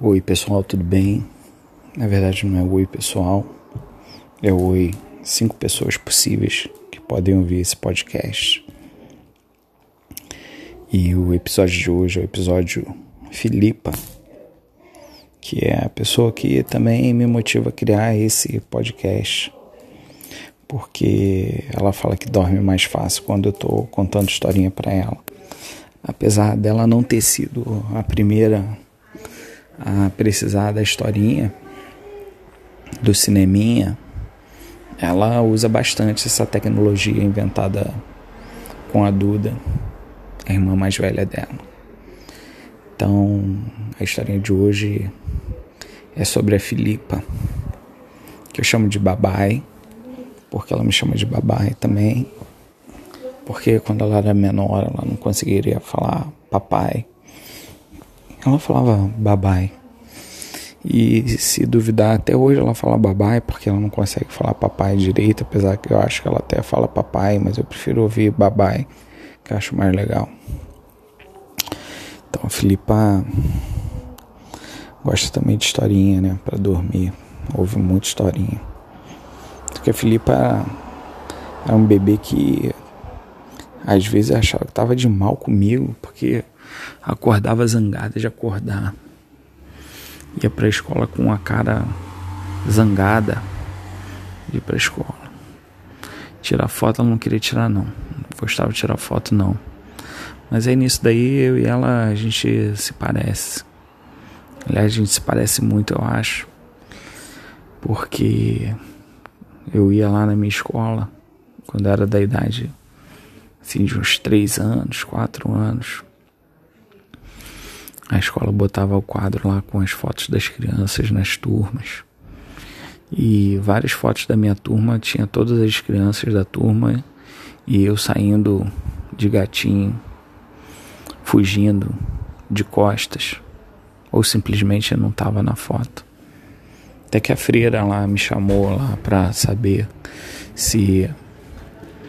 Oi pessoal, tudo bem? Na verdade não é oi pessoal, é oi cinco pessoas possíveis que podem ouvir esse podcast. E o episódio de hoje é o episódio Filipa, que é a pessoa que também me motiva a criar esse podcast. Porque ela fala que dorme mais fácil quando eu tô contando historinha para ela. Apesar dela não ter sido a primeira a precisar da historinha do cineminha, ela usa bastante essa tecnologia inventada com a Duda, a irmã mais velha dela. Então, a historinha de hoje é sobre a Filipa, que eu chamo de Babai, porque ela me chama de Babai também, porque quando ela era menor ela não conseguiria falar papai. Ela falava babai. E se duvidar, até hoje ela fala babai porque ela não consegue falar papai direito, apesar que eu acho que ela até fala papai, mas eu prefiro ouvir babai, que acho mais legal. Então a Filipa gosta também de historinha, né, para dormir. Ouve muita historinha. Porque a Filipa é um bebê que às vezes eu achava que tava de mal comigo, porque acordava zangada de acordar. Ia pra escola com a cara zangada de ir pra escola. Tirar foto ela não queria tirar não. Não gostava de tirar foto não. Mas aí nisso daí eu e ela a gente se parece. Aliás, a gente se parece muito, eu acho. Porque eu ia lá na minha escola quando era da idade assim, de uns três anos, quatro anos. A escola botava o quadro lá com as fotos das crianças nas turmas. E várias fotos da minha turma tinha todas as crianças da turma e eu saindo de gatinho, fugindo de costas, ou simplesmente eu não estava na foto. Até que a freira lá me chamou lá para saber se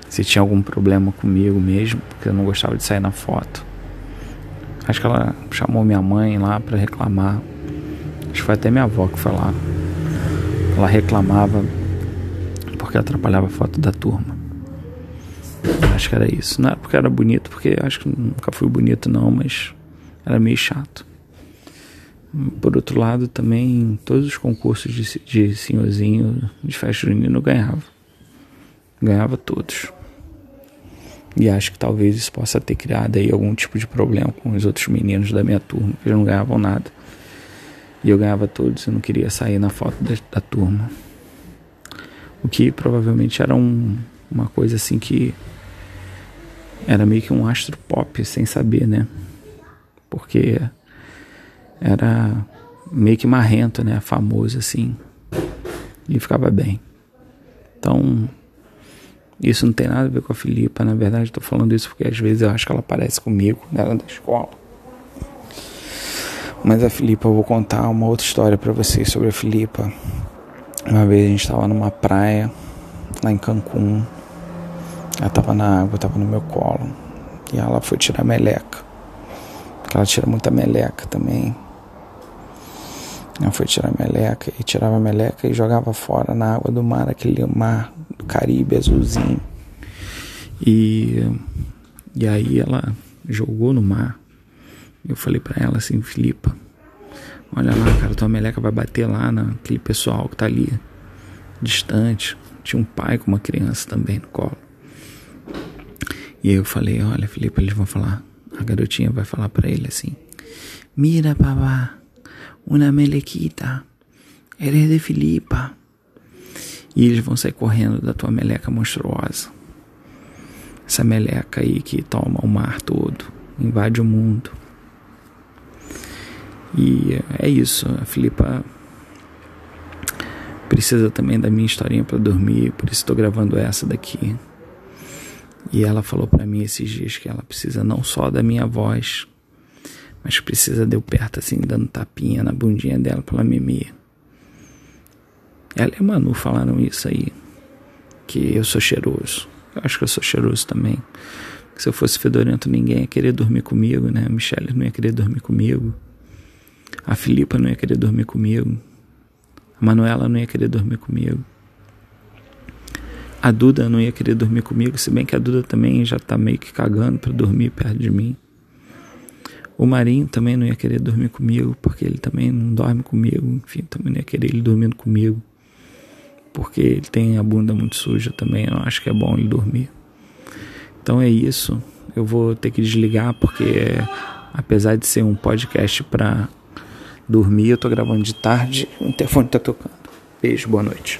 se tinha algum problema comigo mesmo, porque eu não gostava de sair na foto. Acho que ela chamou minha mãe lá para reclamar. Acho que foi até minha avó que foi lá. Ela reclamava porque atrapalhava a foto da turma. Acho que era isso. Não era porque era bonito, porque acho que nunca fui bonito não, mas era meio chato. Por outro lado, também todos os concursos de, de senhorzinho de festa junina eu ganhava. Ganhava todos. E acho que talvez isso possa ter criado aí algum tipo de problema com os outros meninos da minha turma, que eles não ganhavam nada. E eu ganhava todos, eu não queria sair na foto da, da turma. O que provavelmente era um, uma coisa assim que era meio que um astro pop, sem saber, né? Porque era meio que marrento, né? Famoso assim. E ficava bem. Então, isso não tem nada a ver com a Filipa, na verdade estou falando isso porque às vezes eu acho que ela parece comigo, nela né, da escola. Mas a Filipa, eu vou contar uma outra história para vocês sobre a Filipa. Uma vez a gente estava numa praia, lá em Cancún. Ela estava na água, estava no meu colo. E ela foi tirar meleca. Porque ela tira muita meleca também. Ela foi tirar meleca e tirava meleca e jogava fora na água do mar, aquele mar Caribe azulzinho. E, e aí ela jogou no mar. Eu falei para ela assim, Filipa, olha lá, cara, tua meleca vai bater lá naquele pessoal que tá ali distante. Tinha um pai com uma criança também no colo. E eu falei, olha, Filipa, eles vão falar. A garotinha vai falar para ele assim: Mira, papá, uma melequita, eres de Filipa. E eles vão sair correndo da tua meleca monstruosa. Essa meleca aí que toma o mar todo, invade o mundo. E é isso, a Filipa precisa também da minha historinha para dormir, por isso estou gravando essa daqui. E ela falou para mim esses dias que ela precisa não só da minha voz, mas precisa de eu perto assim, dando tapinha na bundinha dela pra ela mimir. Ela e a Manu falaram isso aí, que eu sou cheiroso. Eu acho que eu sou cheiroso também. Que se eu fosse fedorento, ninguém ia querer dormir comigo, né? A Michelle não ia querer dormir comigo. A Filipa não ia querer dormir comigo. A Manuela não ia querer dormir comigo. A Duda não ia querer dormir comigo, se bem que a Duda também já tá meio que cagando para dormir perto de mim. O Marinho também não ia querer dormir comigo, porque ele também não dorme comigo. Enfim, também não ia querer ele dormindo comigo. Porque ele tem a bunda muito suja também. Eu acho que é bom ele dormir. Então é isso. Eu vou ter que desligar porque, apesar de ser um podcast para dormir, eu tô gravando de tarde. O telefone tá tocando. Beijo, boa noite.